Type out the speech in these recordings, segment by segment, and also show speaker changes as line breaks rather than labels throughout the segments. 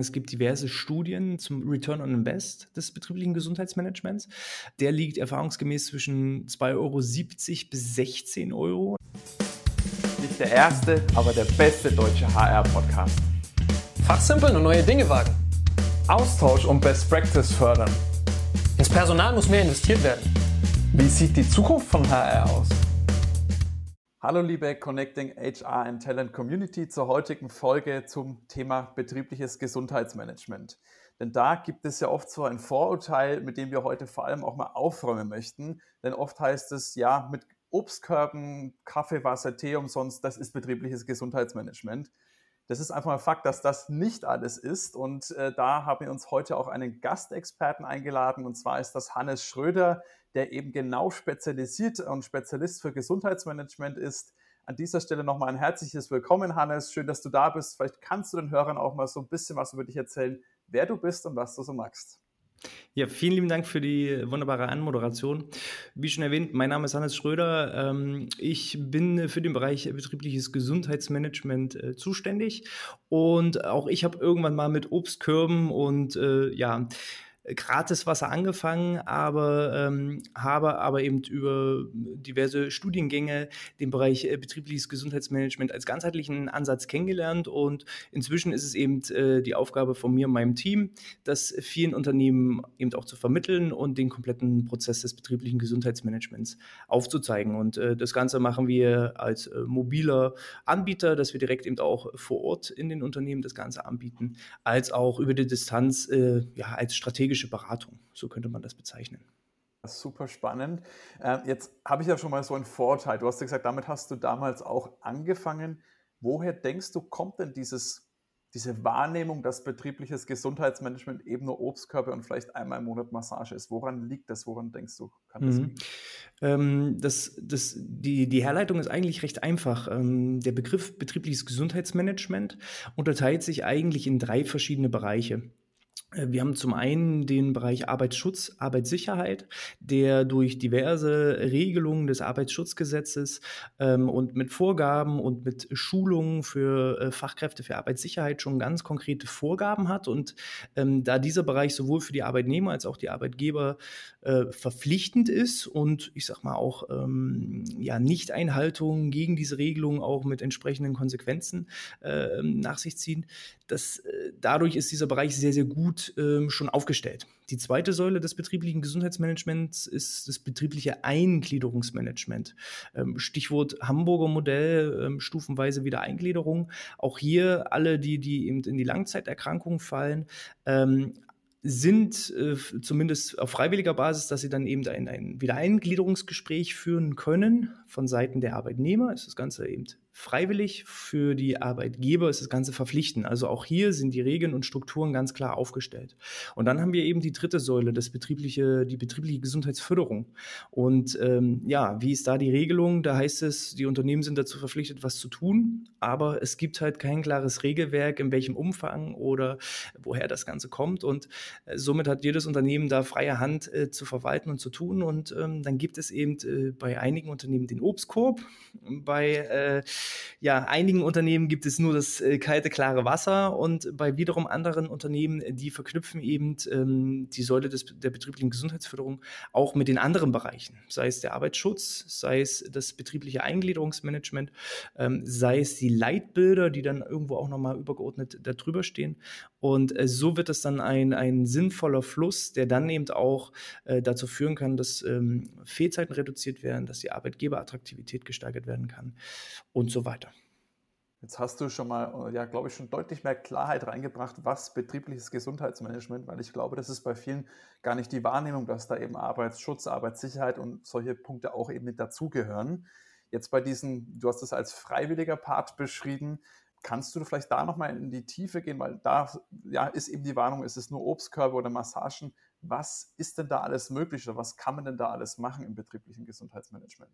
Es gibt diverse Studien zum Return on Invest des betrieblichen Gesundheitsmanagements. Der liegt erfahrungsgemäß zwischen 2,70 Euro bis 16 Euro.
Nicht der erste, aber der beste deutsche HR-Podcast.
Fachsimpeln und neue Dinge wagen.
Austausch und Best Practice fördern.
Ins Personal muss mehr investiert werden.
Wie sieht die Zukunft von HR aus? Hallo liebe Connecting HR and Talent Community zur heutigen Folge zum Thema betriebliches Gesundheitsmanagement. Denn da gibt es ja oft so ein Vorurteil, mit dem wir heute vor allem auch mal aufräumen möchten. Denn oft heißt es, ja, mit Obstkörben, Kaffee, Wasser, Tee umsonst, das ist betriebliches Gesundheitsmanagement. Das ist einfach mal Fakt, dass das nicht alles ist. Und äh, da haben wir uns heute auch einen Gastexperten eingeladen. Und zwar ist das Hannes Schröder der eben genau spezialisiert und Spezialist für Gesundheitsmanagement ist. An dieser Stelle nochmal ein herzliches Willkommen, Hannes. Schön, dass du da bist. Vielleicht kannst du den Hörern auch mal so ein bisschen was über dich erzählen, wer du bist und was du so magst.
Ja, vielen lieben Dank für die wunderbare Anmoderation. Wie schon erwähnt, mein Name ist Hannes Schröder. Ähm, ich bin für den Bereich betriebliches Gesundheitsmanagement äh, zuständig und auch ich habe irgendwann mal mit Obstkörben und äh, ja, Gratiswasser angefangen, aber ähm, habe aber eben über diverse Studiengänge den Bereich äh, betriebliches Gesundheitsmanagement als ganzheitlichen Ansatz kennengelernt und inzwischen ist es eben äh, die Aufgabe von mir und meinem Team, das vielen Unternehmen eben auch zu vermitteln und den kompletten Prozess des betrieblichen Gesundheitsmanagements aufzuzeigen. Und äh, das Ganze machen wir als äh, mobiler Anbieter, dass wir direkt eben auch vor Ort in den Unternehmen das Ganze anbieten, als auch über die Distanz äh, ja, als strategische strategische Beratung, so könnte man das bezeichnen.
Super spannend. Ähm, jetzt habe ich ja schon mal so einen Vorteil. Du hast ja gesagt, damit hast du damals auch angefangen. Woher denkst du, kommt denn dieses, diese Wahrnehmung, dass betriebliches Gesundheitsmanagement eben nur Obstkörper und vielleicht einmal im Monat Massage ist? Woran liegt das? Woran denkst du, kann das mhm.
ähm, das, das, die, die Herleitung ist eigentlich recht einfach. Ähm, der Begriff betriebliches Gesundheitsmanagement unterteilt sich eigentlich in drei verschiedene Bereiche. Äh, wir haben zum einen den Bereich Arbeitsschutz, Arbeitssicherheit, der durch diverse Regelungen des Arbeitsschutzgesetzes ähm, und mit Vorgaben und mit Schulungen für äh, Fachkräfte für Arbeitssicherheit schon ganz konkrete Vorgaben hat. Und ähm, da dieser Bereich sowohl für die Arbeitnehmer als auch die Arbeitgeber äh, verpflichtend ist und ich sag mal auch ähm, ja, Nichteinhaltung gegen diese Regelungen auch mit entsprechenden Konsequenzen äh, nach sich ziehen, das, äh, dadurch ist dieser Bereich sehr, sehr gut ähm, schon aufgestellt. Die zweite Säule des betrieblichen Gesundheitsmanagements ist das betriebliche Eingliederungsmanagement. Ähm, Stichwort Hamburger Modell, ähm, stufenweise Wiedereingliederung. Auch hier alle, die, die eben in die Langzeiterkrankungen fallen, ähm, sind äh, zumindest auf freiwilliger Basis, dass sie dann eben ein, ein Wiedereingliederungsgespräch führen können von Seiten der Arbeitnehmer. Ist das Ganze eben freiwillig, für die Arbeitgeber ist das Ganze verpflichtend. Also auch hier sind die Regeln und Strukturen ganz klar aufgestellt. Und dann haben wir eben die dritte Säule, das betriebliche, die betriebliche Gesundheitsförderung. Und ähm, ja, wie ist da die Regelung? Da heißt es, die Unternehmen sind dazu verpflichtet, was zu tun, aber es gibt halt kein klares Regelwerk, in welchem Umfang oder woher das Ganze kommt. Und äh, somit hat jedes Unternehmen da freie Hand äh, zu verwalten und zu tun. Und ähm, dann gibt es eben äh, bei einigen Unternehmen den Obstkorb, bei äh, ja, einigen Unternehmen gibt es nur das äh, kalte, klare Wasser und bei wiederum anderen Unternehmen, die verknüpfen eben ähm, die Säule des, der betrieblichen Gesundheitsförderung auch mit den anderen Bereichen, sei es der Arbeitsschutz, sei es das betriebliche Eingliederungsmanagement, ähm, sei es die Leitbilder, die dann irgendwo auch nochmal übergeordnet darüber stehen. Und äh, so wird es dann ein, ein sinnvoller Fluss, der dann eben auch äh, dazu führen kann, dass ähm, Fehlzeiten reduziert werden, dass die Arbeitgeberattraktivität gesteigert werden kann und so weiter.
Jetzt hast du schon mal, ja, glaube ich, schon deutlich mehr Klarheit reingebracht, was betriebliches Gesundheitsmanagement, weil ich glaube, das ist bei vielen gar nicht die Wahrnehmung, dass da eben Arbeitsschutz, Arbeitssicherheit und solche Punkte auch eben mit dazugehören. Jetzt bei diesen, du hast es als freiwilliger Part beschrieben, Kannst du vielleicht da nochmal in die Tiefe gehen, weil da ja, ist eben die Warnung, ist es nur Obstkörbe oder Massagen. Was ist denn da alles möglich oder was kann man denn da alles machen im betrieblichen Gesundheitsmanagement?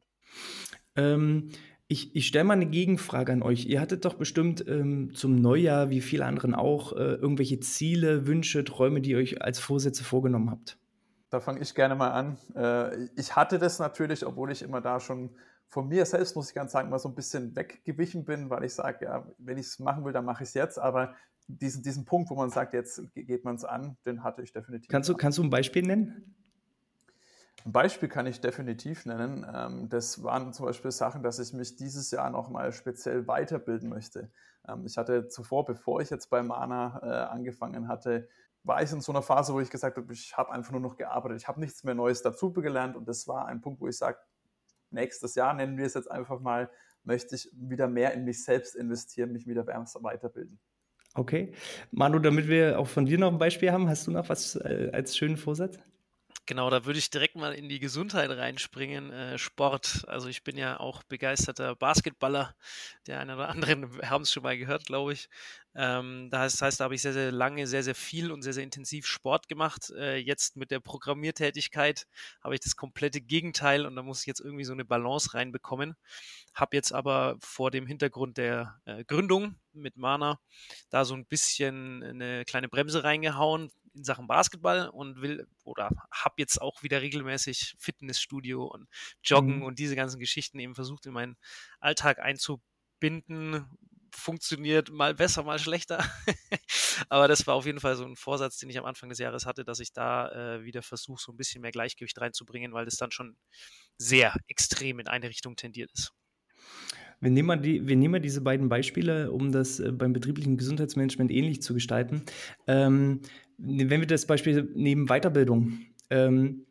Ähm, ich, ich stelle mal eine Gegenfrage an euch. Ihr hattet doch bestimmt ähm, zum Neujahr, wie viele anderen auch, äh, irgendwelche Ziele, Wünsche, Träume, die ihr euch als Vorsätze vorgenommen habt.
Da fange ich gerne mal an. Äh, ich hatte das natürlich, obwohl ich immer da schon von mir selbst, muss ich ganz sagen, mal so ein bisschen weggewichen bin, weil ich sage, ja, wenn ich es machen will, dann mache ich es jetzt. Aber diesen, diesen Punkt, wo man sagt, jetzt geht man es an, den hatte ich definitiv.
Kannst du, kannst du ein Beispiel nennen?
Ein Beispiel kann ich definitiv nennen. Ähm, das waren zum Beispiel Sachen, dass ich mich dieses Jahr nochmal speziell weiterbilden möchte. Ähm, ich hatte zuvor, bevor ich jetzt bei Mana äh, angefangen hatte, war ich in so einer Phase, wo ich gesagt habe, ich habe einfach nur noch gearbeitet. Ich habe nichts mehr Neues dazu gelernt und das war ein Punkt, wo ich sage, nächstes Jahr nennen wir es jetzt einfach mal, möchte ich wieder mehr in mich selbst investieren, mich wieder weiterbilden.
Okay. Manu, damit wir auch von dir noch ein Beispiel haben, hast du noch was äh, als schönen Vorsatz?
Genau, da würde ich direkt mal in die Gesundheit reinspringen. Äh, Sport. Also ich bin ja auch begeisterter Basketballer. Der eine oder andere haben es schon mal gehört, glaube ich. Ähm, das heißt, da habe ich sehr, sehr lange, sehr, sehr viel und sehr, sehr intensiv Sport gemacht. Äh, jetzt mit der Programmiertätigkeit habe ich das komplette Gegenteil und da muss ich jetzt irgendwie so eine Balance reinbekommen. Habe jetzt aber vor dem Hintergrund der äh, Gründung mit Mana da so ein bisschen eine kleine Bremse reingehauen, in Sachen Basketball und will oder habe jetzt auch wieder regelmäßig Fitnessstudio und Joggen mhm. und diese ganzen Geschichten eben versucht in meinen Alltag einzubinden. Funktioniert mal besser, mal schlechter. Aber das war auf jeden Fall so ein Vorsatz, den ich am Anfang des Jahres hatte, dass ich da äh, wieder versuche, so ein bisschen mehr Gleichgewicht reinzubringen, weil das dann schon sehr extrem in eine Richtung tendiert ist.
Wir nehmen, mal die, wir nehmen mal diese beiden Beispiele, um das äh, beim betrieblichen Gesundheitsmanagement ähnlich zu gestalten. Ähm, wenn wir das Beispiel nehmen, Weiterbildung. Ähm,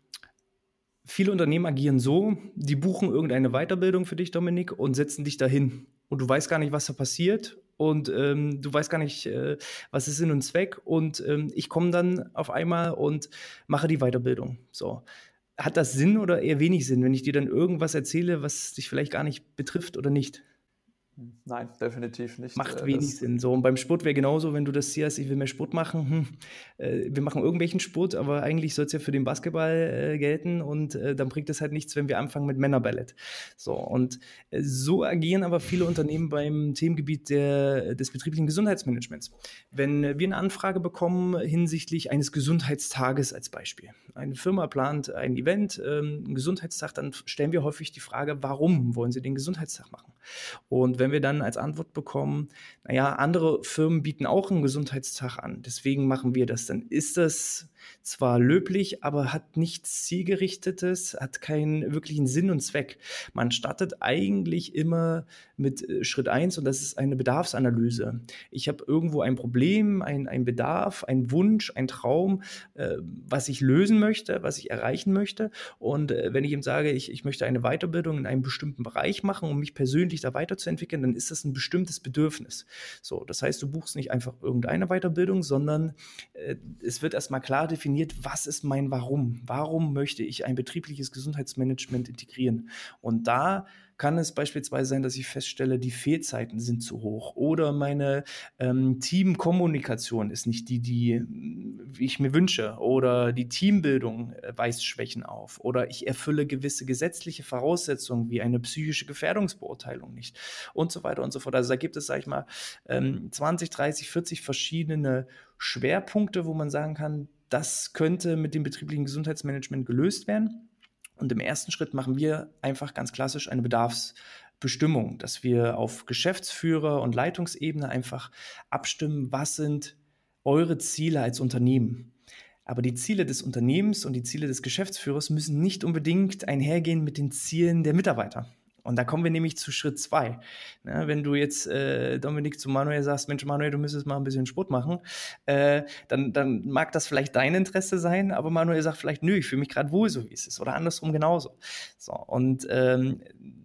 viele Unternehmen agieren so, die buchen irgendeine Weiterbildung für dich, Dominik, und setzen dich dahin. Und du weißt gar nicht, was da passiert. Und ähm, du weißt gar nicht, äh, was ist Sinn und Zweck. Und ähm, ich komme dann auf einmal und mache die Weiterbildung. So. Hat das Sinn oder eher wenig Sinn, wenn ich dir dann irgendwas erzähle, was dich vielleicht gar nicht betrifft oder nicht?
Nein, definitiv nicht.
Macht äh, wenig Sinn. So, und beim Sport wäre genauso, wenn du das siehst, ich will mehr Sport machen. Hm, äh, wir machen irgendwelchen Sport, aber eigentlich soll es ja für den Basketball äh, gelten und äh, dann bringt es halt nichts, wenn wir anfangen mit Männerballett. So, und äh, so agieren aber viele Unternehmen beim Themengebiet der, des betrieblichen Gesundheitsmanagements. Wenn wir eine Anfrage bekommen hinsichtlich eines Gesundheitstages als Beispiel, eine Firma plant ein Event, ähm, einen Gesundheitstag, dann stellen wir häufig die Frage, warum wollen sie den Gesundheitstag machen? Und wenn wir dann als Antwort bekommen, naja, andere Firmen bieten auch einen Gesundheitstag an, deswegen machen wir das, dann. Ist das zwar löblich, aber hat nichts zielgerichtetes, hat keinen wirklichen Sinn und Zweck. Man startet eigentlich immer mit äh, Schritt eins und das ist eine Bedarfsanalyse. Ich habe irgendwo ein Problem, ein, ein Bedarf, ein Wunsch, ein Traum, äh, was ich lösen möchte, was ich erreichen möchte. Und äh, wenn ich ihm sage, ich, ich möchte eine Weiterbildung in einem bestimmten Bereich machen, um mich persönlich da weiterzuentwickeln, dann ist das ein bestimmtes Bedürfnis. So, das heißt, du buchst nicht einfach irgendeine Weiterbildung, sondern äh, es wird erstmal klar definiert, was ist mein Warum? Warum möchte ich ein betriebliches Gesundheitsmanagement integrieren? Und da kann es beispielsweise sein, dass ich feststelle, die Fehlzeiten sind zu hoch oder meine ähm, Teamkommunikation ist nicht die, die ich mir wünsche oder die Teambildung äh, weist Schwächen auf oder ich erfülle gewisse gesetzliche Voraussetzungen wie eine psychische Gefährdungsbeurteilung nicht und so weiter und so fort. Also da gibt es, sag ich mal, ähm, 20, 30, 40 verschiedene Schwerpunkte, wo man sagen kann, das könnte mit dem betrieblichen Gesundheitsmanagement gelöst werden. Und im ersten Schritt machen wir einfach ganz klassisch eine Bedarfsbestimmung, dass wir auf Geschäftsführer- und Leitungsebene einfach abstimmen, was sind eure Ziele als Unternehmen. Aber die Ziele des Unternehmens und die Ziele des Geschäftsführers müssen nicht unbedingt einhergehen mit den Zielen der Mitarbeiter. Und da kommen wir nämlich zu Schritt zwei. Na, wenn du jetzt, äh, Dominik, zu Manuel sagst, Mensch, Manuel, du müsstest mal ein bisschen Sport machen, äh, dann, dann mag das vielleicht dein Interesse sein, aber Manuel sagt vielleicht, nö, ich fühle mich gerade wohl, so wie es ist. Oder andersrum genauso. So, und ähm,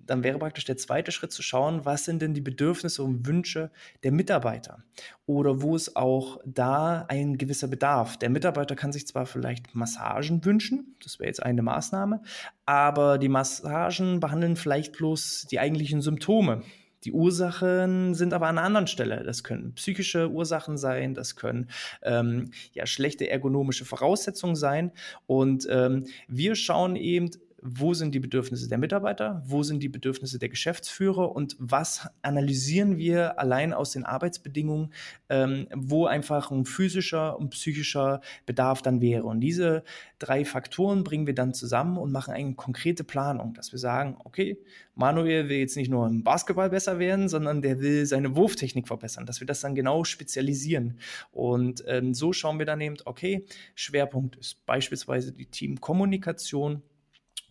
dann wäre praktisch der zweite Schritt zu schauen, was sind denn die Bedürfnisse und Wünsche der Mitarbeiter? Oder wo ist auch da ein gewisser Bedarf? Der Mitarbeiter kann sich zwar vielleicht Massagen wünschen, das wäre jetzt eine Maßnahme, aber die Massagen behandeln vielleicht bloß die eigentlichen Symptome. Die Ursachen sind aber an einer anderen Stelle. Das können psychische Ursachen sein, das können ähm, ja schlechte ergonomische Voraussetzungen sein. Und ähm, wir schauen eben wo sind die Bedürfnisse der Mitarbeiter, wo sind die Bedürfnisse der Geschäftsführer und was analysieren wir allein aus den Arbeitsbedingungen, ähm, wo einfach ein physischer und psychischer Bedarf dann wäre. Und diese drei Faktoren bringen wir dann zusammen und machen eine konkrete Planung, dass wir sagen, okay, Manuel will jetzt nicht nur im Basketball besser werden, sondern der will seine Wurftechnik verbessern, dass wir das dann genau spezialisieren. Und ähm, so schauen wir dann eben, okay, Schwerpunkt ist beispielsweise die Teamkommunikation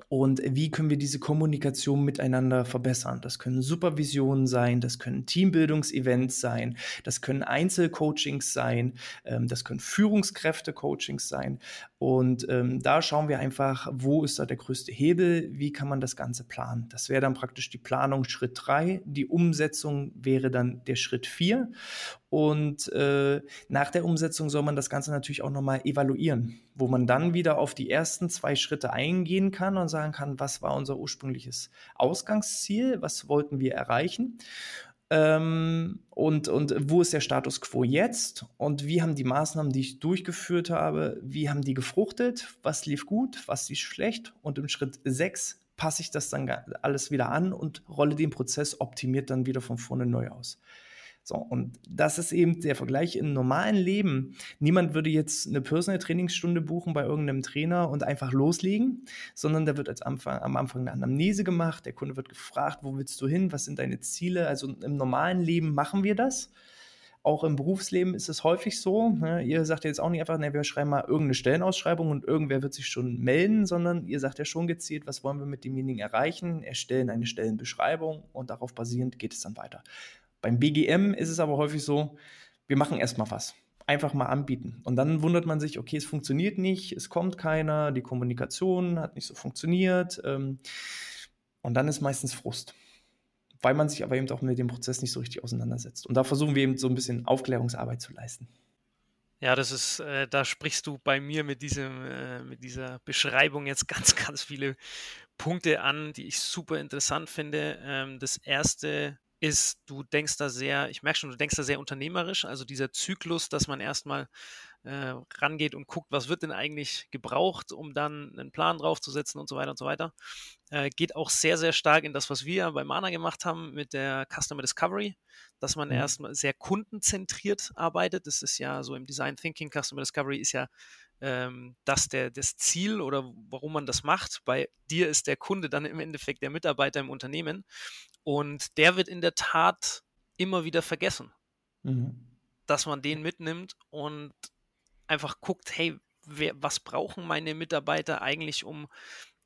und wie können wir diese Kommunikation miteinander verbessern. Das können Supervisionen sein, das können Teambildungsevents sein, das können Einzelcoachings sein, ähm, das können Führungskräfte-Coachings sein. Und ähm, da schauen wir einfach, wo ist da der größte Hebel, wie kann man das Ganze planen. Das wäre dann praktisch die Planung Schritt drei, die Umsetzung wäre dann der Schritt vier. Und äh, nach der Umsetzung soll man das Ganze natürlich auch nochmal evaluieren, wo man dann wieder auf die ersten zwei Schritte eingehen kann und sagen kann, was war unser ursprüngliches Ausgangsziel, was wollten wir erreichen? Ähm, und, und wo ist der Status quo jetzt? Und wie haben die Maßnahmen, die ich durchgeführt habe, wie haben die gefruchtet, was lief gut, was lief schlecht? Und im Schritt sechs passe ich das dann alles wieder an und rolle den Prozess optimiert dann wieder von vorne neu aus. So, und das ist eben der Vergleich im normalen Leben. Niemand würde jetzt eine Personal Trainingsstunde buchen bei irgendeinem Trainer und einfach loslegen, sondern da wird als Anfang, am Anfang eine Anamnese gemacht. Der Kunde wird gefragt, wo willst du hin? Was sind deine Ziele? Also im normalen Leben machen wir das. Auch im Berufsleben ist es häufig so. Ne? Ihr sagt jetzt auch nicht einfach, ne, wir schreiben mal irgendeine Stellenausschreibung und irgendwer wird sich schon melden, sondern ihr sagt ja schon gezielt, was wollen wir mit demjenigen erreichen, erstellen eine Stellenbeschreibung und darauf basierend geht es dann weiter. Beim BGM ist es aber häufig so, wir machen erstmal was. Einfach mal anbieten. Und dann wundert man sich, okay, es funktioniert nicht, es kommt keiner, die Kommunikation hat nicht so funktioniert. Ähm, und dann ist meistens Frust. Weil man sich aber eben auch mit dem Prozess nicht so richtig auseinandersetzt. Und da versuchen wir eben so ein bisschen Aufklärungsarbeit zu leisten.
Ja, das ist, äh, da sprichst du bei mir mit diesem, äh, mit dieser Beschreibung jetzt ganz, ganz viele Punkte an, die ich super interessant finde. Ähm, das erste ist, du denkst da sehr, ich merke schon, du denkst da sehr unternehmerisch, also dieser Zyklus, dass man erstmal äh, rangeht und guckt, was wird denn eigentlich gebraucht, um dann einen Plan draufzusetzen und so weiter und so weiter. Äh, geht auch sehr, sehr stark in das, was wir bei Mana gemacht haben mit der Customer Discovery, dass man mhm. erstmal sehr kundenzentriert arbeitet. Das ist ja so im Design Thinking, Customer Discovery ist ja ähm, das der, das Ziel oder warum man das macht. Bei dir ist der Kunde dann im Endeffekt der Mitarbeiter im Unternehmen und der wird in der Tat immer wieder vergessen, mhm. dass man den mitnimmt und einfach guckt, hey, wer, was brauchen meine Mitarbeiter eigentlich, um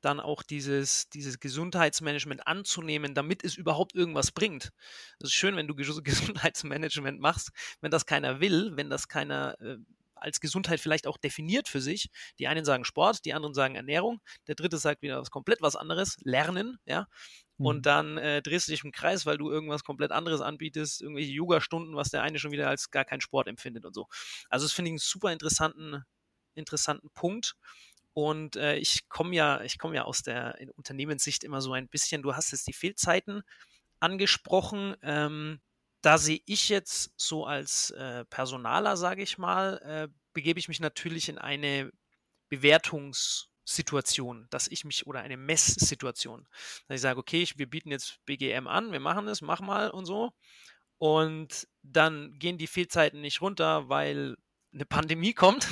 dann auch dieses, dieses Gesundheitsmanagement anzunehmen, damit es überhaupt irgendwas bringt. Es ist schön, wenn du Gesundheitsmanagement machst, wenn das keiner will, wenn das keiner äh, als Gesundheit vielleicht auch definiert für sich. Die einen sagen Sport, die anderen sagen Ernährung, der dritte sagt wieder was komplett was anderes, Lernen, ja. Mhm. Und dann äh, drehst du dich im Kreis, weil du irgendwas komplett anderes anbietest, irgendwelche Yoga-Stunden, was der eine schon wieder als gar keinen Sport empfindet und so. Also das finde ich einen super interessanten, interessanten Punkt. Und äh, ich komme ja, ich komme ja aus der Unternehmenssicht immer so ein bisschen, du hast jetzt die Fehlzeiten angesprochen. Ähm, da sehe ich jetzt so als äh, Personaler, sage ich mal, äh, begebe ich mich natürlich in eine Bewertungssituation, dass ich mich oder eine Messsituation, dass ich sage, okay, ich, wir bieten jetzt BGM an, wir machen es, mach mal und so. Und dann gehen die Fehlzeiten nicht runter, weil eine Pandemie kommt.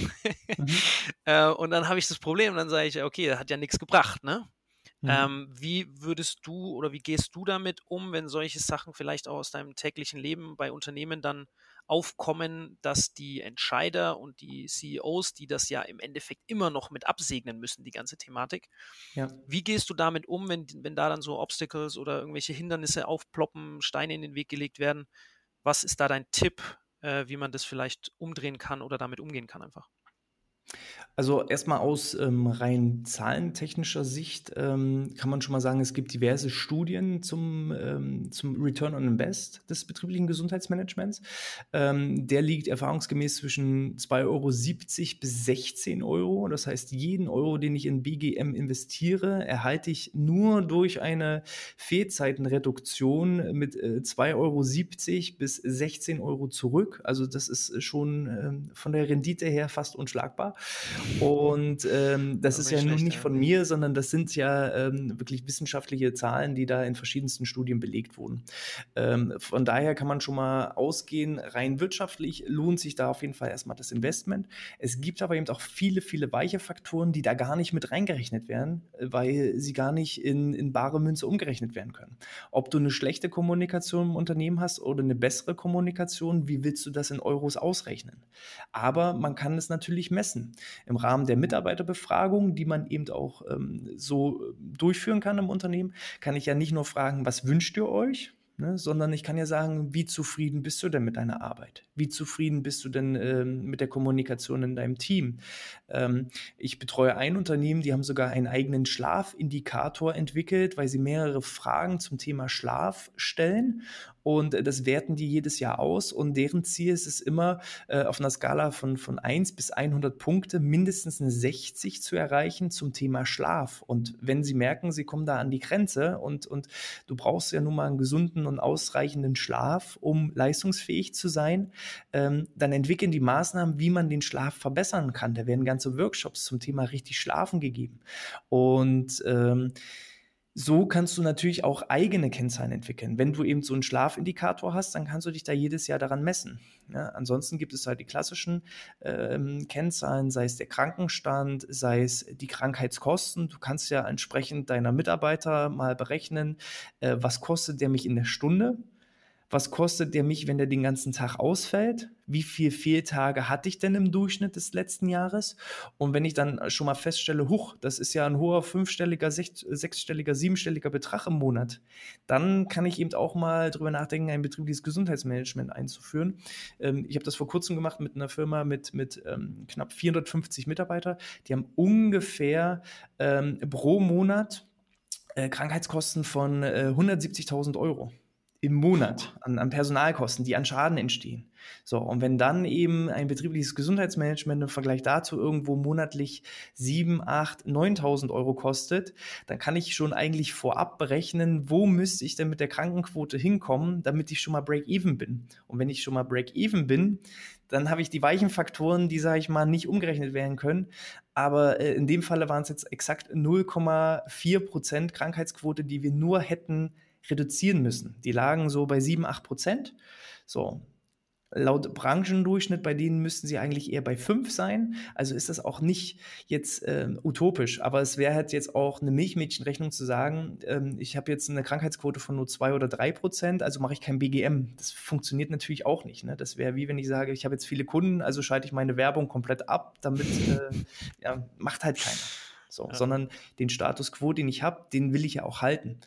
mhm. äh, und dann habe ich das Problem, dann sage ich, okay, das hat ja nichts gebracht, ne? Mhm. Ähm, wie würdest du oder wie gehst du damit um, wenn solche Sachen vielleicht auch aus deinem täglichen Leben bei Unternehmen dann aufkommen, dass die Entscheider und die CEOs, die das ja im Endeffekt immer noch mit absegnen müssen, die ganze Thematik. Ja. Wie gehst du damit um, wenn, wenn da dann so Obstacles oder irgendwelche Hindernisse aufploppen, Steine in den Weg gelegt werden? Was ist da dein Tipp, äh, wie man das vielleicht umdrehen kann oder damit umgehen kann einfach?
Also erstmal aus ähm, rein zahlentechnischer Sicht ähm, kann man schon mal sagen, es gibt diverse Studien zum, ähm, zum Return on Invest des betrieblichen Gesundheitsmanagements. Ähm, der liegt erfahrungsgemäß zwischen 2,70 Euro bis 16 Euro. Das heißt, jeden Euro, den ich in BGM investiere, erhalte ich nur durch eine Fehlzeitenreduktion mit äh, 2,70 Euro bis 16 Euro zurück. Also das ist schon ähm, von der Rendite her fast unschlagbar. Und ähm, das ist ja nun nicht von mir, sondern das sind ja ähm, wirklich wissenschaftliche Zahlen, die da in verschiedensten Studien belegt wurden. Ähm, von daher kann man schon mal ausgehen, rein wirtschaftlich lohnt sich da auf jeden Fall erstmal das Investment. Es gibt aber eben auch viele, viele weiche Faktoren, die da gar nicht mit reingerechnet werden, weil sie gar nicht in, in bare Münze umgerechnet werden können. Ob du eine schlechte Kommunikation im Unternehmen hast oder eine bessere Kommunikation, wie willst du das in Euros ausrechnen? Aber man kann es natürlich messen. Im Rahmen der Mitarbeiterbefragung, die man eben auch ähm, so äh, durchführen kann im Unternehmen, kann ich ja nicht nur fragen, was wünscht ihr euch? Ne, sondern ich kann ja sagen, wie zufrieden bist du denn mit deiner Arbeit? Wie zufrieden bist du denn ähm, mit der Kommunikation in deinem Team? Ähm, ich betreue ein Unternehmen, die haben sogar einen eigenen Schlafindikator entwickelt, weil sie mehrere Fragen zum Thema Schlaf stellen und äh, das werten die jedes Jahr aus und deren Ziel ist es immer, äh, auf einer Skala von, von 1 bis 100 Punkte mindestens eine 60 zu erreichen zum Thema Schlaf. Und wenn sie merken, sie kommen da an die Grenze und, und du brauchst ja nun mal einen gesunden und ausreichenden Schlaf, um leistungsfähig zu sein, ähm, dann entwickeln die Maßnahmen, wie man den Schlaf verbessern kann. Da werden ganze Workshops zum Thema richtig Schlafen gegeben. Und ähm, so kannst du natürlich auch eigene Kennzahlen entwickeln. Wenn du eben so einen Schlafindikator hast, dann kannst du dich da jedes Jahr daran messen. Ja, ansonsten gibt es halt die klassischen ähm, Kennzahlen, sei es der Krankenstand, sei es die Krankheitskosten. Du kannst ja entsprechend deiner Mitarbeiter mal berechnen, äh, was kostet der mich in der Stunde was kostet der mich, wenn der den ganzen Tag ausfällt? Wie viele Fehltage hatte ich denn im Durchschnitt des letzten Jahres? Und wenn ich dann schon mal feststelle, huch, das ist ja ein hoher fünfstelliger, sech, sechsstelliger, siebenstelliger Betrag im Monat, dann kann ich eben auch mal drüber nachdenken, ein betriebliches Gesundheitsmanagement einzuführen. Ähm, ich habe das vor kurzem gemacht mit einer Firma mit, mit ähm, knapp 450 Mitarbeitern. Die haben ungefähr ähm, pro Monat äh, Krankheitskosten von äh, 170.000 Euro im Monat an, an, Personalkosten, die an Schaden entstehen. So, und wenn dann eben ein betriebliches Gesundheitsmanagement im Vergleich dazu irgendwo monatlich 7, 8, 9.000 Euro kostet, dann kann ich schon eigentlich vorab berechnen, wo müsste ich denn mit der Krankenquote hinkommen, damit ich schon mal Break-Even bin. Und wenn ich schon mal Break-Even bin, dann habe ich die weichen Faktoren, die, sage ich mal, nicht umgerechnet werden können. Aber äh, in dem Falle waren es jetzt exakt 0,4 Prozent Krankheitsquote, die wir nur hätten reduzieren müssen. Die lagen so bei 7, 8 Prozent. So, laut Branchendurchschnitt bei denen müssten sie eigentlich eher bei 5 sein. Also ist das auch nicht jetzt äh, utopisch. Aber es wäre halt jetzt auch eine Milchmädchenrechnung zu sagen, ähm, ich habe jetzt eine Krankheitsquote von nur 2 oder 3 Prozent, also mache ich kein BGM. Das funktioniert natürlich auch nicht. Ne? Das wäre wie wenn ich sage, ich habe jetzt viele Kunden, also schalte ich meine Werbung komplett ab, damit äh, ja, macht halt keiner. So, ja. sondern den Status quo, den ich habe, den will ich ja auch halten.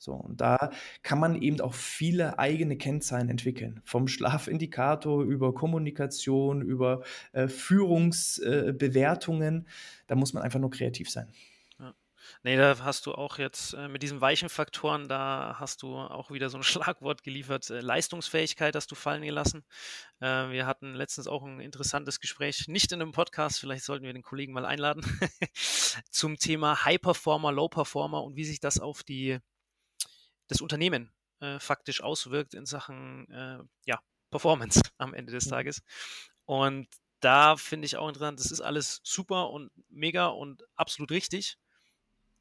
So, und da kann man eben auch viele eigene Kennzahlen entwickeln. Vom Schlafindikator über Kommunikation, über äh, Führungsbewertungen. Äh, da muss man einfach nur kreativ sein.
Nee, da hast du auch jetzt äh, mit diesen weichen Faktoren, da hast du auch wieder so ein Schlagwort geliefert, äh, Leistungsfähigkeit hast du fallen gelassen. Äh, wir hatten letztens auch ein interessantes Gespräch, nicht in einem Podcast, vielleicht sollten wir den Kollegen mal einladen, zum Thema High Performer, Low Performer und wie sich das auf die das Unternehmen äh, faktisch auswirkt in Sachen äh, ja, Performance am Ende des Tages. Und da finde ich auch interessant, das ist alles super und mega und absolut richtig.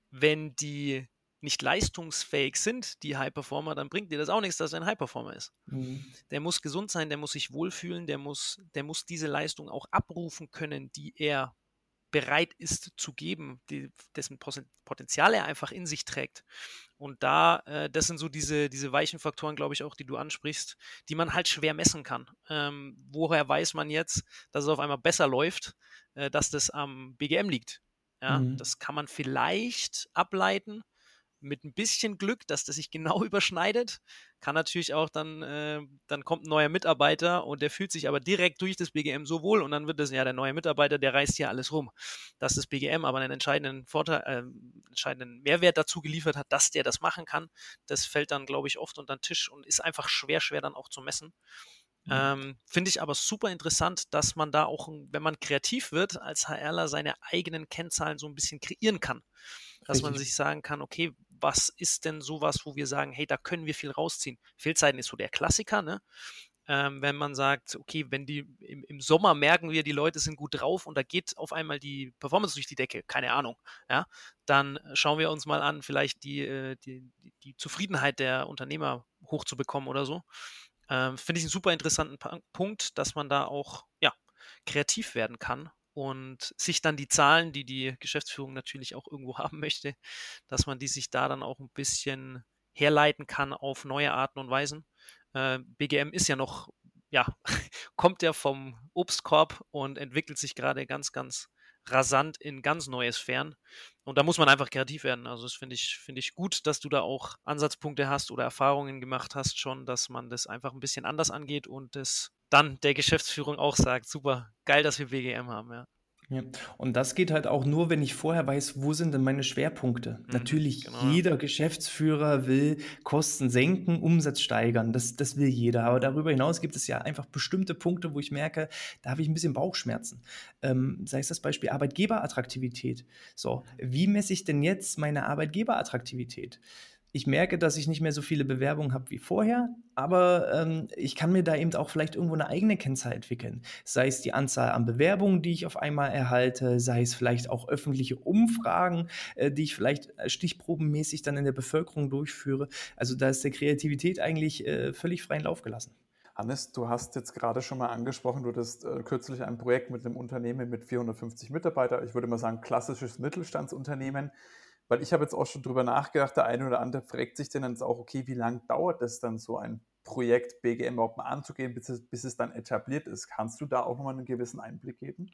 Wenn die nicht leistungsfähig sind, die High Performer, dann bringt dir das auch nichts, dass er ein High Performer ist. Mhm. Der muss gesund sein, der muss sich wohlfühlen, der muss, der muss diese Leistung auch abrufen können, die er bereit ist zu geben, die, dessen Potenzial er einfach in sich trägt. Und da, äh, das sind so diese, diese weichen Faktoren, glaube ich, auch, die du ansprichst, die man halt schwer messen kann. Ähm, woher weiß man jetzt, dass es auf einmal besser läuft, äh, dass das am BGM liegt? Ja, mhm. das kann man vielleicht ableiten, mit ein bisschen Glück, dass das sich genau überschneidet, kann natürlich auch dann, äh, dann kommt ein neuer Mitarbeiter und der fühlt sich aber direkt durch das BGM so wohl und dann wird das ja der neue Mitarbeiter, der reißt hier alles rum. Dass das BGM aber einen entscheidenden Vorteil, äh, entscheidenden Mehrwert dazu geliefert hat, dass der das machen kann, das fällt dann, glaube ich, oft unter den Tisch und ist einfach schwer, schwer dann auch zu messen. Mhm. Ähm, Finde ich aber super interessant, dass man da auch, wenn man kreativ wird, als HRler seine eigenen Kennzahlen so ein bisschen kreieren kann. Dass Richtig. man sich sagen kann, okay, was ist denn sowas, wo wir sagen, hey, da können wir viel rausziehen? Fehlzeiten ist so der Klassiker, ne? ähm, wenn man sagt, okay, wenn die im, im, Sommer merken wir, die Leute sind gut drauf und da geht auf einmal die Performance durch die Decke, keine Ahnung, ja, dann schauen wir uns mal an, vielleicht die, äh, die, die Zufriedenheit der Unternehmer hochzubekommen oder so. Ähm, Finde ich einen super interessanten Punkt, dass man da auch ja, kreativ werden kann und sich dann die Zahlen, die die Geschäftsführung natürlich auch irgendwo haben möchte, dass man die sich da dann auch ein bisschen herleiten kann auf neue Arten und Weisen. Äh, BGM ist ja noch, ja, kommt ja vom Obstkorb und entwickelt sich gerade ganz, ganz rasant in ganz neue Sphären. Und da muss man einfach kreativ werden. Also das finde ich, finde ich gut, dass du da auch Ansatzpunkte hast oder Erfahrungen gemacht hast schon, dass man das einfach ein bisschen anders angeht und das dann der Geschäftsführung auch sagt, super, geil, dass wir BGM haben, ja.
Ja. Und das geht halt auch nur, wenn ich vorher weiß, wo sind denn meine Schwerpunkte. Mhm, Natürlich, genau. jeder Geschäftsführer will Kosten senken, Umsatz steigern. Das, das will jeder. Aber darüber hinaus gibt es ja einfach bestimmte Punkte, wo ich merke, da habe ich ein bisschen Bauchschmerzen. Ähm, sei es das Beispiel Arbeitgeberattraktivität. So, wie messe ich denn jetzt meine Arbeitgeberattraktivität? Ich merke, dass ich nicht mehr so viele Bewerbungen habe wie vorher, aber ähm, ich kann mir da eben auch vielleicht irgendwo eine eigene Kennzahl entwickeln. Sei es die Anzahl an Bewerbungen, die ich auf einmal erhalte, sei es vielleicht auch öffentliche Umfragen, äh, die ich vielleicht äh, stichprobenmäßig dann in der Bevölkerung durchführe. Also da ist der Kreativität eigentlich äh, völlig freien Lauf gelassen.
Hannes, du hast jetzt gerade schon mal angesprochen, du hattest äh, kürzlich ein Projekt mit einem Unternehmen mit 450 Mitarbeitern. Ich würde mal sagen, klassisches Mittelstandsunternehmen. Weil ich habe jetzt auch schon drüber nachgedacht, der eine oder andere fragt sich dann jetzt auch, okay, wie lange dauert es dann so ein Projekt BGM überhaupt mal anzugehen, bis es, bis es dann etabliert ist? Kannst du da auch nochmal einen gewissen Einblick geben?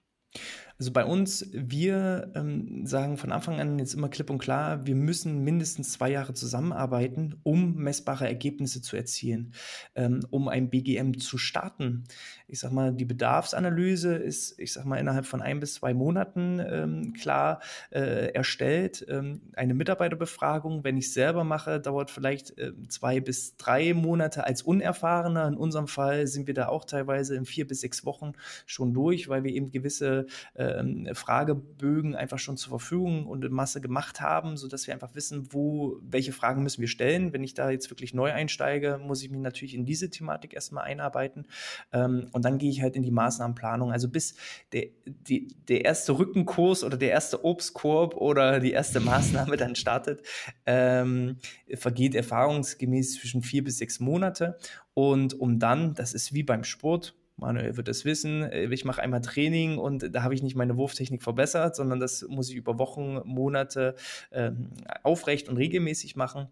Also bei uns, wir ähm, sagen von Anfang an jetzt immer klipp und klar, wir müssen mindestens zwei Jahre zusammenarbeiten, um messbare Ergebnisse zu erzielen, ähm, um ein BGM zu starten. Ich sag mal, die Bedarfsanalyse ist, ich sag mal, innerhalb von ein bis zwei Monaten ähm, klar äh, erstellt. Ähm, eine Mitarbeiterbefragung, wenn ich selber mache, dauert vielleicht äh, zwei bis drei Monate als Unerfahrener. In unserem Fall sind wir da auch teilweise in vier bis sechs Wochen schon durch, weil wir eben gewisse äh, Fragebögen einfach schon zur Verfügung und in Masse gemacht haben, sodass wir einfach wissen, wo, welche Fragen müssen wir stellen. Wenn ich da jetzt wirklich neu einsteige, muss ich mich natürlich in diese Thematik erstmal einarbeiten. Ähm, und dann gehe ich halt in die Maßnahmenplanung. Also bis der, die, der erste Rückenkurs oder der erste Obstkorb oder die erste Maßnahme dann startet, ähm, vergeht erfahrungsgemäß zwischen vier bis sechs Monate. Und um dann, das ist wie beim Sport, Manuel wird es wissen, äh, ich mache einmal Training und da habe ich nicht meine Wurftechnik verbessert, sondern das muss ich über Wochen, Monate ähm, aufrecht und regelmäßig machen.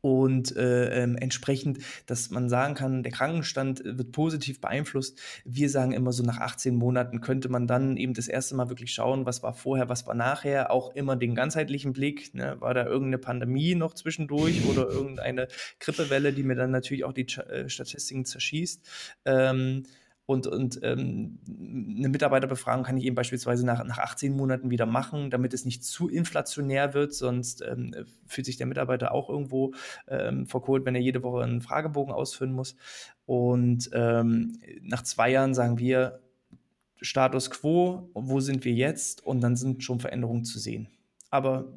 Und äh, äh, entsprechend, dass man sagen kann, der Krankenstand wird positiv beeinflusst. Wir sagen immer so, nach 18 Monaten könnte man dann eben das erste Mal wirklich schauen, was war vorher, was war nachher. Auch immer den ganzheitlichen Blick. Ne? War da irgendeine Pandemie noch zwischendurch oder irgendeine Grippewelle, die mir dann natürlich auch die äh, Statistiken zerschießt. Ähm, und, und ähm, eine Mitarbeiterbefragung kann ich eben beispielsweise nach, nach 18 Monaten wieder machen, damit es nicht zu inflationär wird, sonst ähm, fühlt sich der Mitarbeiter auch irgendwo ähm, verkohlt, wenn er jede Woche einen Fragebogen ausfüllen muss. Und ähm, nach zwei Jahren sagen wir Status quo, wo sind wir jetzt? Und dann sind schon Veränderungen zu sehen. Aber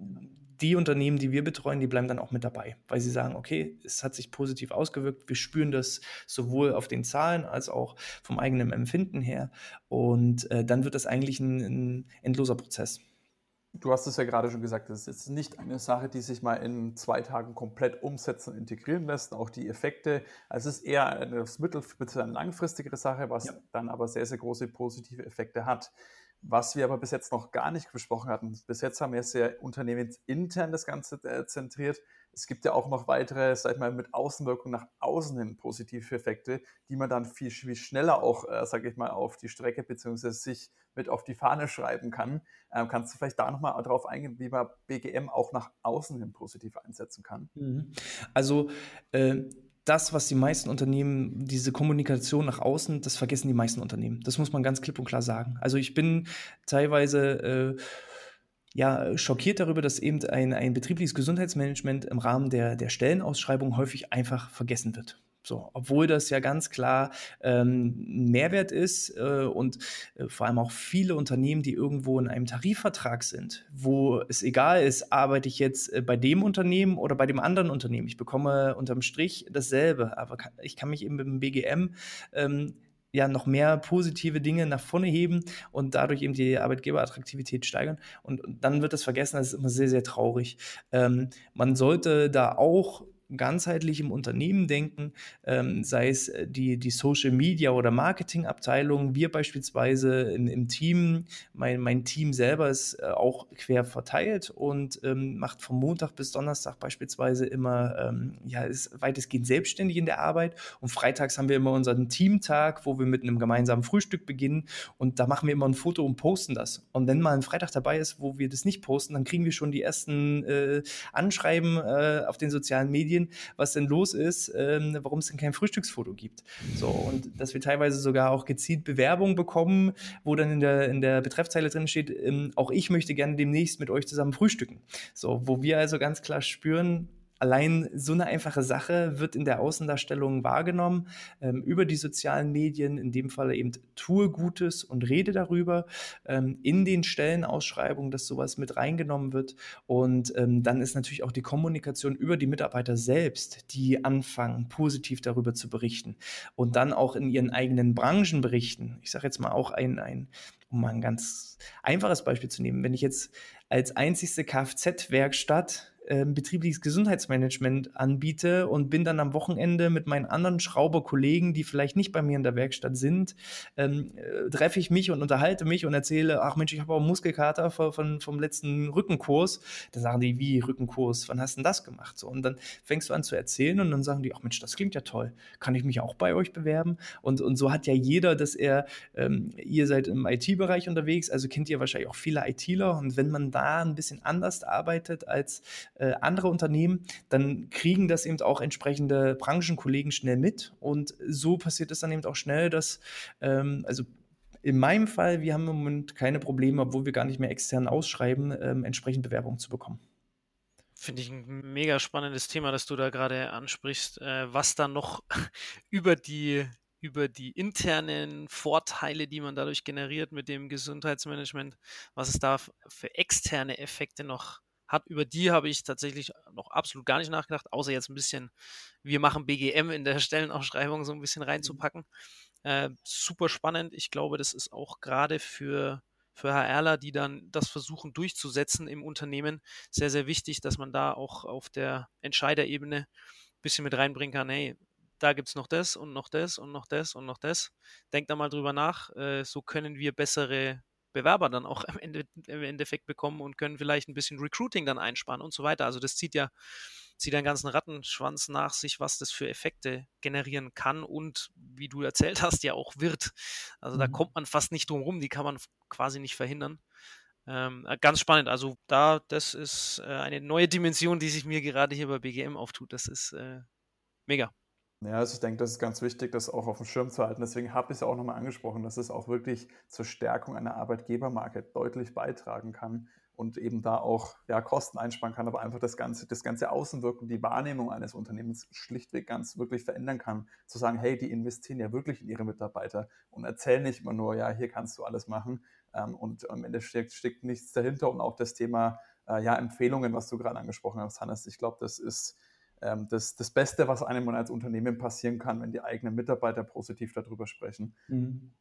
die Unternehmen, die wir betreuen, die bleiben dann auch mit dabei, weil sie sagen, okay, es hat sich positiv ausgewirkt, wir spüren das sowohl auf den Zahlen als auch vom eigenen Empfinden her und äh, dann wird das eigentlich ein, ein endloser Prozess.
Du hast es ja gerade schon gesagt, das ist jetzt nicht eine Sache, die sich mal in zwei Tagen komplett umsetzen und integrieren lässt. Auch die Effekte, also es ist eher eine mittel- bis langfristigere Sache, was ja. dann aber sehr, sehr große positive Effekte hat. Was wir aber bis jetzt noch gar nicht besprochen hatten, bis jetzt haben wir sehr unternehmensintern das Ganze äh, zentriert. Es gibt ja auch noch weitere, sag ich mal, mit Außenwirkung nach außen hin positive Effekte, die man dann viel, viel schneller auch, äh, sage ich mal, auf die Strecke beziehungsweise sich mit auf die Fahne schreiben kann. Ähm, kannst du vielleicht da nochmal darauf eingehen, wie man BGM auch nach außen hin positiv einsetzen kann?
Mhm. Also äh, das, was die meisten Unternehmen, diese Kommunikation nach außen, das vergessen die meisten Unternehmen. Das muss man ganz klipp und klar sagen. Also ich bin teilweise äh, ja, schockiert darüber, dass eben ein, ein betriebliches Gesundheitsmanagement im Rahmen der, der Stellenausschreibung häufig einfach vergessen wird. So, obwohl das ja ganz klar ähm, Mehrwert ist äh, und äh, vor allem auch viele Unternehmen, die irgendwo in einem Tarifvertrag sind, wo es egal ist, arbeite ich jetzt äh, bei dem Unternehmen oder bei dem anderen Unternehmen. Ich bekomme unterm Strich dasselbe, aber kann, ich kann mich eben mit dem BGM ähm, ja noch mehr positive Dinge nach vorne heben und dadurch eben die Arbeitgeberattraktivität steigern. Und, und dann wird das vergessen, das ist immer sehr, sehr traurig. Ähm, man sollte da auch ganzheitlich im Unternehmen denken, ähm, sei es äh, die, die Social Media oder Marketingabteilung, wir beispielsweise in, im Team, mein, mein Team selber ist äh, auch quer verteilt und ähm, macht von Montag bis Donnerstag beispielsweise immer, ähm, ja, ist weitestgehend selbstständig in der Arbeit. Und freitags haben wir immer unseren Teamtag, wo wir mit einem gemeinsamen Frühstück beginnen. Und da machen wir immer ein Foto und posten das. Und wenn mal ein Freitag dabei ist, wo wir das nicht posten, dann kriegen wir schon die ersten äh, Anschreiben äh, auf den sozialen Medien, sehen, was denn los ist, ähm, warum es denn kein Frühstücksfoto gibt. So, und dass wir teilweise sogar auch gezielt Bewerbung bekommen, wo dann in der, in der Betreffzeile drin steht, ähm, auch ich möchte gerne demnächst mit euch zusammen frühstücken. So, wo wir also ganz klar spüren, allein so eine einfache Sache wird in der Außendarstellung wahrgenommen ähm, über die sozialen Medien, in dem Fall eben tue Gutes und rede darüber, ähm, in den Stellenausschreibungen, dass sowas mit reingenommen wird. Und ähm, dann ist natürlich auch die Kommunikation über die Mitarbeiter selbst, die anfangen, positiv darüber zu berichten und dann auch in ihren eigenen Branchen berichten. Ich sage jetzt mal auch ein, ein um mal ein ganz einfaches Beispiel zu nehmen, wenn ich jetzt als einzigste Kfz-Werkstatt ähm, betriebliches Gesundheitsmanagement anbiete und bin dann am Wochenende mit meinen anderen Schrauberkollegen, die vielleicht nicht bei mir in der Werkstatt sind, ähm, äh, treffe ich mich und unterhalte mich und erzähle, ach Mensch, ich habe auch einen Muskelkater von, von, vom letzten Rückenkurs. Da sagen die, wie Rückenkurs, wann hast du denn das gemacht? So, und dann fängst du an zu erzählen und dann sagen die, ach Mensch, das klingt ja toll. Kann ich mich auch bei euch bewerben? Und, und so hat ja jeder, dass er, ähm, ihr seid im IT-Bereich unterwegs, also kennt ihr wahrscheinlich auch viele ITler und wenn man da ein bisschen anders arbeitet als äh, andere Unternehmen, dann kriegen das eben auch entsprechende Branchenkollegen schnell mit. Und so passiert es dann eben auch schnell, dass, ähm, also in meinem Fall, wir haben im Moment keine Probleme, obwohl wir gar nicht mehr extern ausschreiben, ähm, entsprechend Bewerbungen zu bekommen.
Finde ich ein mega spannendes Thema, das du da gerade ansprichst, äh, was dann noch über die über die internen Vorteile, die man dadurch generiert mit dem Gesundheitsmanagement, was es da für externe Effekte noch hat. Über die habe ich tatsächlich noch absolut gar nicht nachgedacht, außer jetzt ein bisschen, wir machen BGM in der Stellenausschreibung so ein bisschen mhm. reinzupacken. Äh, super spannend. Ich glaube, das ist auch gerade für, für HRler, die dann das versuchen durchzusetzen im Unternehmen, sehr, sehr wichtig, dass man da auch auf der Entscheiderebene ein bisschen mit reinbringen kann, hey, da gibt es noch das und noch das und noch das und noch das. Denkt da mal drüber nach. Äh, so können wir bessere Bewerber dann auch im, Ende, im Endeffekt bekommen und können vielleicht ein bisschen Recruiting dann einsparen und so weiter. Also das zieht ja, zieht einen ganzen Rattenschwanz nach sich, was das für Effekte generieren kann und wie du erzählt hast, ja auch wird. Also mhm. da kommt man fast nicht drum rum, die kann man quasi nicht verhindern. Ähm, äh, ganz spannend. Also da, das ist äh, eine neue Dimension, die sich mir gerade hier bei BGM auftut. Das ist äh, mega.
Ja, also ich denke, das ist ganz wichtig, das auch auf dem Schirm zu halten. Deswegen habe ich es auch nochmal angesprochen, dass es auch wirklich zur Stärkung einer Arbeitgebermarke deutlich beitragen kann und eben da auch ja, Kosten einsparen kann, aber einfach das ganze, das ganze Außenwirken, die Wahrnehmung eines Unternehmens schlichtweg ganz wirklich verändern kann. Zu sagen, hey, die investieren ja wirklich in ihre Mitarbeiter und erzählen nicht immer nur, ja, hier kannst du alles machen. Ähm, und am Ende steckt, steckt nichts dahinter und auch das Thema äh, ja, Empfehlungen, was du gerade angesprochen hast, Hannes. Ich glaube, das ist das, das Beste, was einem als Unternehmen passieren kann, wenn die eigenen Mitarbeiter positiv darüber sprechen. Mhm.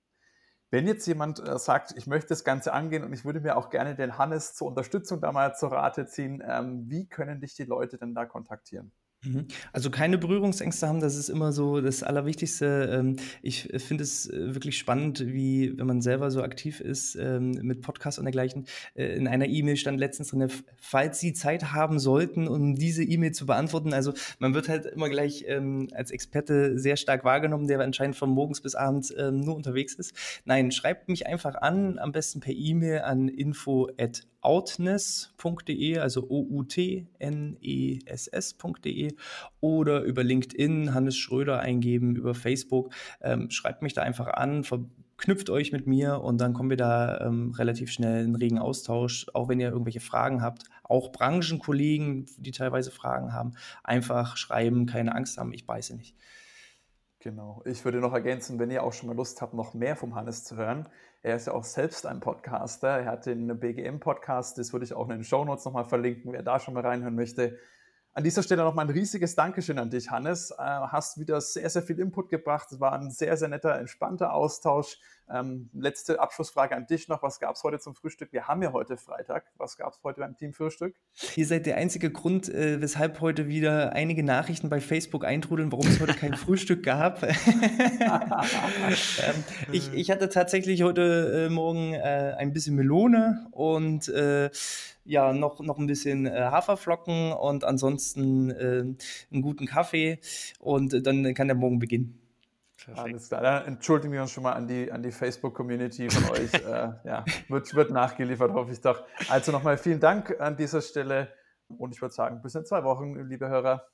Wenn jetzt jemand äh, sagt, ich möchte das Ganze angehen und ich würde mir auch gerne den Hannes zur Unterstützung da mal zur Rate ziehen, ähm, wie können dich die Leute denn da kontaktieren?
Mhm. Also keine Berührungsängste haben, das ist immer so das Allerwichtigste. Ähm, ich finde es äh, wirklich spannend, wie, wenn man selber so aktiv ist ähm, mit Podcasts und dergleichen. Äh, in einer E-Mail stand letztens drin, falls Sie Zeit haben sollten, um diese E-Mail zu beantworten. Also man wird halt immer gleich ähm, als Experte sehr stark wahrgenommen, der anscheinend von morgens bis abends nur unterwegs ist. Nein, schreibt mich einfach an, am besten per E-Mail an info outness.de, also O-U-T-N-E-S-S.de oder über LinkedIn Hannes Schröder eingeben, über Facebook. Ähm, schreibt mich da einfach an, verknüpft euch mit mir und dann kommen wir da ähm, relativ schnell in regen Austausch. Auch wenn ihr irgendwelche Fragen habt, auch Branchenkollegen, die teilweise Fragen haben, einfach schreiben, keine Angst haben, ich beiße nicht.
Genau. Ich würde noch ergänzen, wenn ihr auch schon mal Lust habt, noch mehr vom Hannes zu hören. Er ist ja auch selbst ein Podcaster. Er hat den BGM-Podcast, das würde ich auch in den Show Notes nochmal verlinken, wer da schon mal reinhören möchte. An dieser Stelle nochmal ein riesiges Dankeschön an dich, Hannes. Äh, hast wieder sehr, sehr viel Input gebracht. Es war ein sehr, sehr netter, entspannter Austausch. Ähm, letzte Abschlussfrage an dich noch. Was gab es heute zum Frühstück? Wir haben ja heute Freitag. Was gab es heute beim Teamfrühstück?
Ihr seid der einzige Grund, äh, weshalb heute wieder einige Nachrichten bei Facebook eintrudeln, warum es heute kein Frühstück gab. ähm, ich, ich, hatte tatsächlich heute äh, Morgen äh, ein bisschen Melone und ja, noch, noch ein bisschen äh, Haferflocken und ansonsten äh, einen guten Kaffee und dann kann der Morgen beginnen.
Perfekt. Alles klar. Dann entschuldigen wir uns schon mal an die, an die Facebook-Community von euch. äh, ja, wird, wird nachgeliefert, hoffe ich doch. Also nochmal vielen Dank an dieser Stelle und ich würde sagen, bis in zwei Wochen, liebe Hörer.